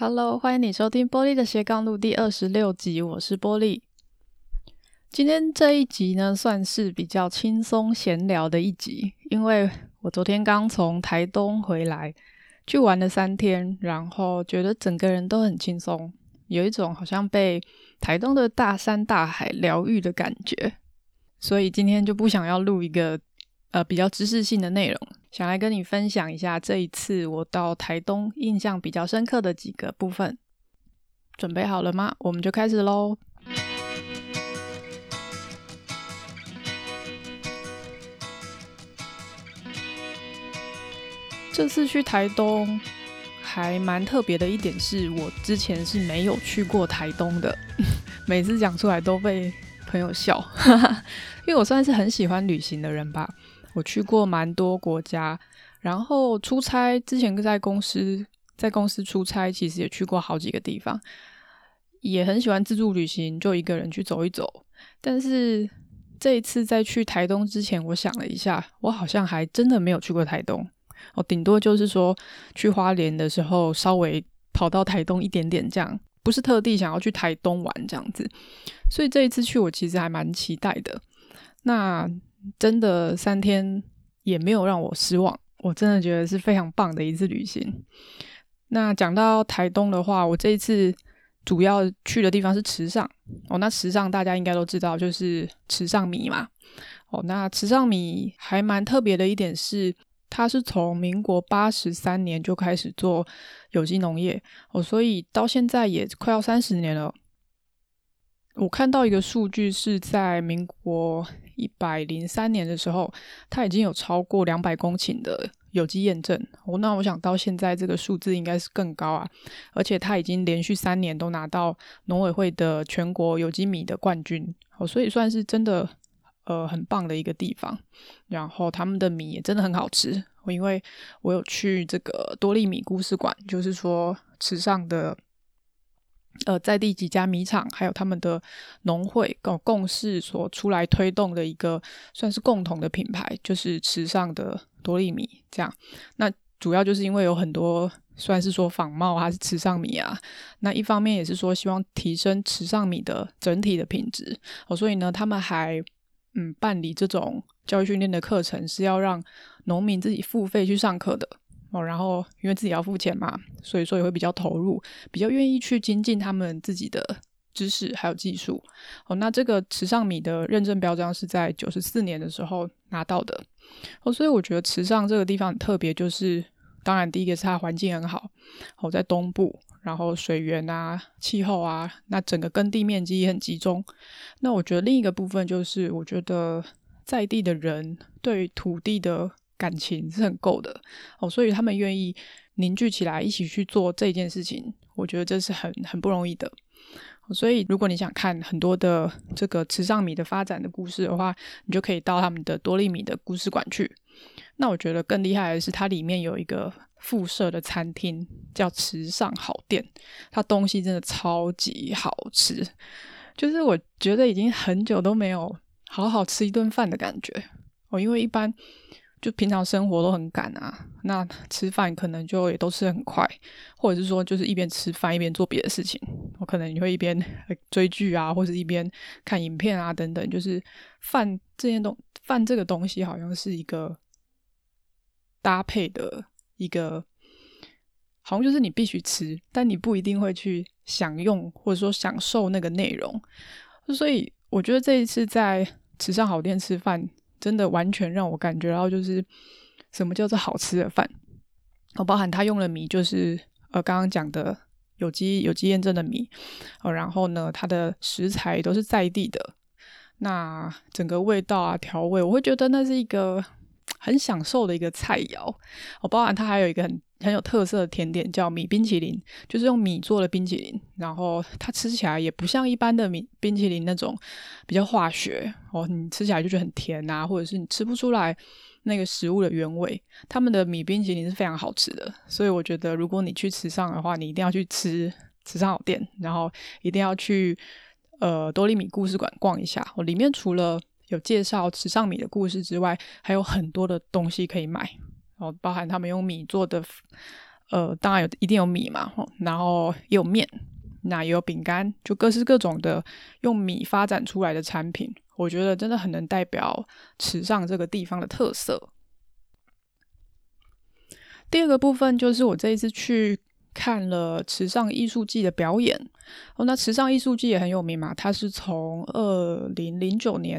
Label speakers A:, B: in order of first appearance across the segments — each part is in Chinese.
A: Hello，欢迎你收听玻璃的斜杠录第二十六集，我是玻璃。今天这一集呢，算是比较轻松闲聊的一集，因为我昨天刚从台东回来，去玩了三天，然后觉得整个人都很轻松，有一种好像被台东的大山大海疗愈的感觉，所以今天就不想要录一个呃比较知识性的内容。想来跟你分享一下这一次我到台东印象比较深刻的几个部分，准备好了吗？我们就开始喽。这次去台东还蛮特别的一点是，我之前是没有去过台东的，每次讲出来都被朋友笑，因为我算是很喜欢旅行的人吧。我去过蛮多国家，然后出差之前在公司在公司出差，其实也去过好几个地方，也很喜欢自助旅行，就一个人去走一走。但是这一次在去台东之前，我想了一下，我好像还真的没有去过台东。我顶多就是说去花莲的时候，稍微跑到台东一点点这样，不是特地想要去台东玩这样子。所以这一次去，我其实还蛮期待的。那。真的三天也没有让我失望，我真的觉得是非常棒的一次旅行。那讲到台东的话，我这一次主要去的地方是池上哦。那池上大家应该都知道，就是池上米嘛。哦，那池上米还蛮特别的一点是，它是从民国八十三年就开始做有机农业哦，所以到现在也快要三十年了。我看到一个数据是在民国。一百零三年的时候，它已经有超过两百公顷的有机验证。哦，那我想到现在这个数字应该是更高啊！而且它已经连续三年都拿到农委会的全国有机米的冠军。哦，所以算是真的呃很棒的一个地方。然后他们的米也真的很好吃。我因为我有去这个多利米故事馆，就是说池上的。呃，在地几家米厂，还有他们的农会共共事所出来推动的一个算是共同的品牌，就是池上的多利米。这样，那主要就是因为有很多算是说仿冒还是池上米啊。那一方面也是说希望提升池上米的整体的品质哦，所以呢，他们还嗯办理这种教育训练的课程，是要让农民自己付费去上课的。哦，然后因为自己要付钱嘛，所以说也会比较投入，比较愿意去精进他们自己的知识还有技术。哦，那这个池上米的认证标章是在九十四年的时候拿到的。哦，所以我觉得池上这个地方很特别，就是当然第一个是它环境很好，哦，在东部，然后水源啊、气候啊，那整个耕地面积也很集中。那我觉得另一个部分就是，我觉得在地的人对土地的。感情是很够的哦，所以他们愿意凝聚起来一起去做这件事情，我觉得这是很很不容易的。所以如果你想看很多的这个池上米的发展的故事的话，你就可以到他们的多利米的故事馆去。那我觉得更厉害的是，它里面有一个附设的餐厅，叫池上好店，它东西真的超级好吃，就是我觉得已经很久都没有好好吃一顿饭的感觉哦，因为一般。就平常生活都很赶啊，那吃饭可能就也都吃很快，或者是说就是一边吃饭一边做别的事情。我可能你会一边追剧啊，或者一边看影片啊等等。就是饭这件东饭这个东西好像是一个搭配的一个，好像就是你必须吃，但你不一定会去享用或者说享受那个内容。所以我觉得这一次在池上好店吃饭。真的完全让我感觉到，就是什么叫做好吃的饭。哦，包含他用的米，就是呃刚刚讲的有机有机验证的米。哦，然后呢，它的食材都是在地的。那整个味道啊，调味，我会觉得那是一个很享受的一个菜肴。哦，包含它还有一个很很有特色的甜点，叫米冰淇淋，就是用米做的冰淇淋。然后它吃起来也不像一般的米冰淇淋那种比较化学哦，你吃起来就觉得很甜啊，或者是你吃不出来那个食物的原味。他们的米冰淇淋是非常好吃的，所以我觉得如果你去池上的话，你一定要去吃池上好店，然后一定要去呃多利米故事馆逛一下。哦，里面除了有介绍池上米的故事之外，还有很多的东西可以买哦，包含他们用米做的呃，当然有一定有米嘛，然后也有面，那也有饼干，就各式各种的用米发展出来的产品，我觉得真的很能代表池上这个地方的特色。第二个部分就是我这一次去看了池上艺术季的表演哦，那池上艺术季也很有名嘛，它是从二零零九年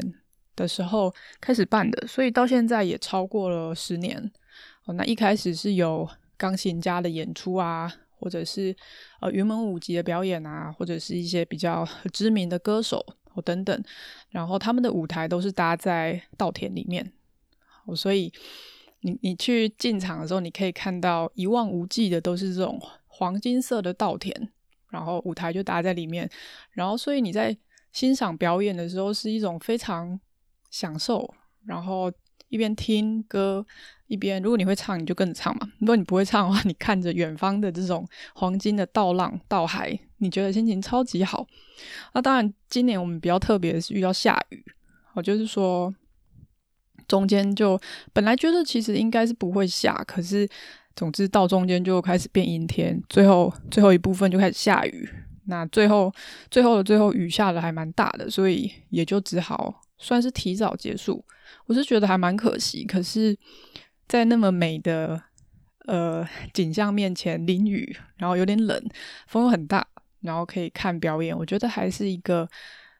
A: 的时候开始办的，所以到现在也超过了十年那一开始是有钢琴家的演出啊，或者是呃云门舞集的表演啊，或者是一些比较知名的歌手哦等等，然后他们的舞台都是搭在稻田里面哦，所以。你你去进场的时候，你可以看到一望无际的都是这种黄金色的稻田，然后舞台就搭在里面，然后所以你在欣赏表演的时候是一种非常享受，然后一边听歌一边，如果你会唱，你就跟着唱嘛；如果你不会唱的话，你看着远方的这种黄金的倒浪、倒海，你觉得心情超级好。那当然，今年我们比较特别的是遇到下雨，我就是说。中间就本来觉得其实应该是不会下，可是总之到中间就开始变阴天，最后最后一部分就开始下雨。那最后最后的最后雨下的还蛮大的，所以也就只好算是提早结束。我是觉得还蛮可惜，可是，在那么美的呃景象面前淋雨，然后有点冷，风又很大，然后可以看表演，我觉得还是一个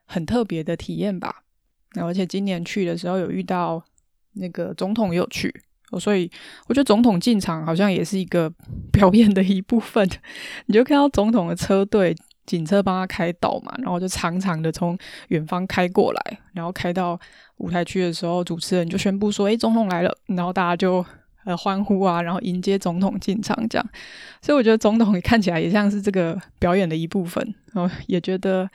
A: 很特别的体验吧。而且今年去的时候有遇到。那个总统也有去，所以我觉得总统进场好像也是一个 表演的一部分。你就看到总统的车队，警车帮他开道嘛，然后就长长的从远方开过来，然后开到舞台区的时候，主持人就宣布说：“诶，总统来了！”然后大家就呃欢呼啊，然后迎接总统进场这样。所以我觉得总统也看起来也像是这个表演的一部分，然后也觉得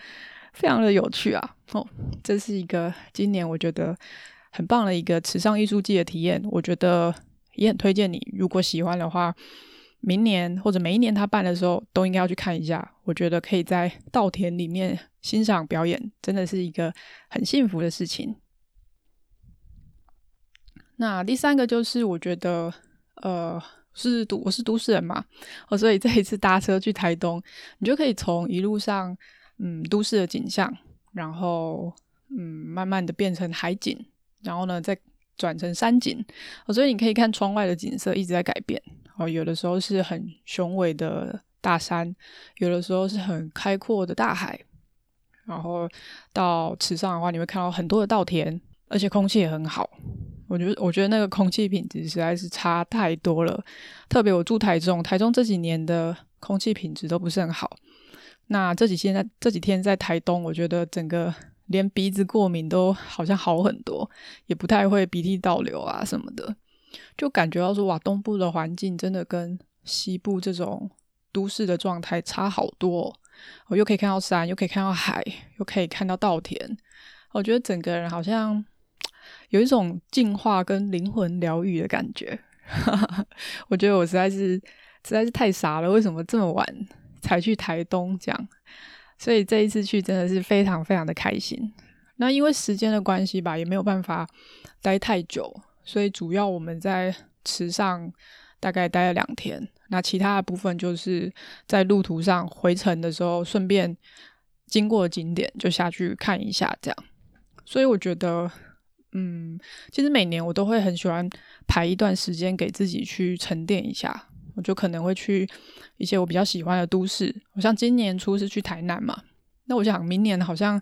A: 非常的有趣啊。哦，这是一个今年我觉得。很棒的一个池上艺术季的体验，我觉得也很推荐你。如果喜欢的话，明年或者每一年他办的时候，都应该要去看一下。我觉得可以在稻田里面欣赏表演，真的是一个很幸福的事情。那第三个就是，我觉得，呃，是都我是都市人嘛，哦，所以这一次搭车去台东，你就可以从一路上，嗯，都市的景象，然后，嗯，慢慢的变成海景。然后呢，再转成山景，我所以你可以看窗外的景色一直在改变。哦，有的时候是很雄伟的大山，有的时候是很开阔的大海。然后到池上的话，你会看到很多的稻田，而且空气也很好。我觉得，我觉得那个空气品质实在是差太多了。特别我住台中，台中这几年的空气品质都不是很好。那这几天在这几天在台东，我觉得整个。连鼻子过敏都好像好很多，也不太会鼻涕倒流啊什么的，就感觉到说哇，东部的环境真的跟西部这种都市的状态差好多。我又可以看到山，又可以看到海，又可以看到稻田，我觉得整个人好像有一种净化跟灵魂疗愈的感觉。我觉得我实在是实在是太傻了，为什么这么晚才去台东这样？所以这一次去真的是非常非常的开心。那因为时间的关系吧，也没有办法待太久，所以主要我们在池上大概待了两天。那其他的部分就是在路途上回程的时候，顺便经过景点就下去看一下这样。所以我觉得，嗯，其实每年我都会很喜欢排一段时间给自己去沉淀一下。我就可能会去一些我比较喜欢的都市，我像今年初是去台南嘛，那我想明年好像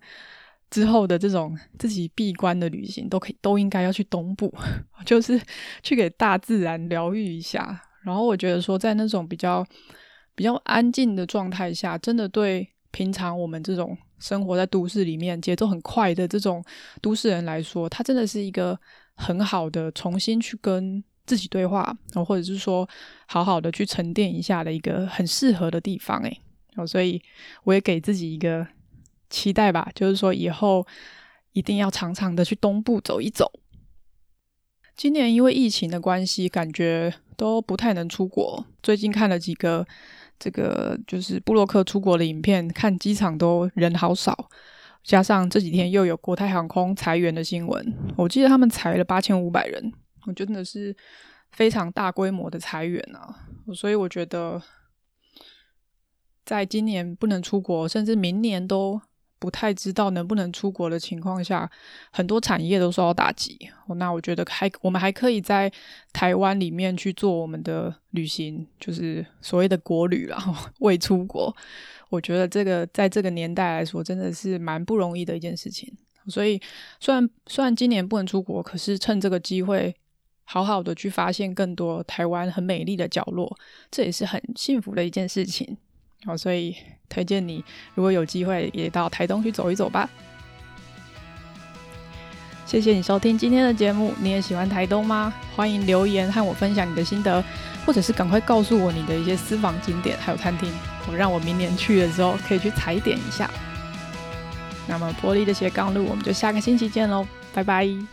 A: 之后的这种自己闭关的旅行，都可以都应该要去东部，就是去给大自然疗愈一下。然后我觉得说，在那种比较比较安静的状态下，真的对平常我们这种生活在都市里面节奏很快的这种都市人来说，它真的是一个很好的重新去跟。自己对话，然后或者是说好好的去沉淀一下的一个很适合的地方，诶，哦，所以我也给自己一个期待吧，就是说以后一定要常常的去东部走一走。今年因为疫情的关系，感觉都不太能出国。最近看了几个这个就是布洛克出国的影片，看机场都人好少，加上这几天又有国泰航空裁员的新闻，我记得他们裁了八千五百人。我真的是非常大规模的裁员啊，所以我觉得，在今年不能出国，甚至明年都不太知道能不能出国的情况下，很多产业都受到打击。那我觉得还我们还可以在台湾里面去做我们的旅行，就是所谓的国旅啦，未出国。我觉得这个在这个年代来说，真的是蛮不容易的一件事情。所以，虽然虽然今年不能出国，可是趁这个机会，好好的去发现更多台湾很美丽的角落，这也是很幸福的一件事情。好，所以推荐你，如果有机会，也到台东去走一走吧。谢谢你收听今天的节目，你也喜欢台东吗？欢迎留言和我分享你的心得，或者是赶快告诉我你的一些私房景点还有餐厅，我让我明年去的时候可以去踩点一下。那么，玻璃的斜杠路，我们就下个星期见喽，拜拜。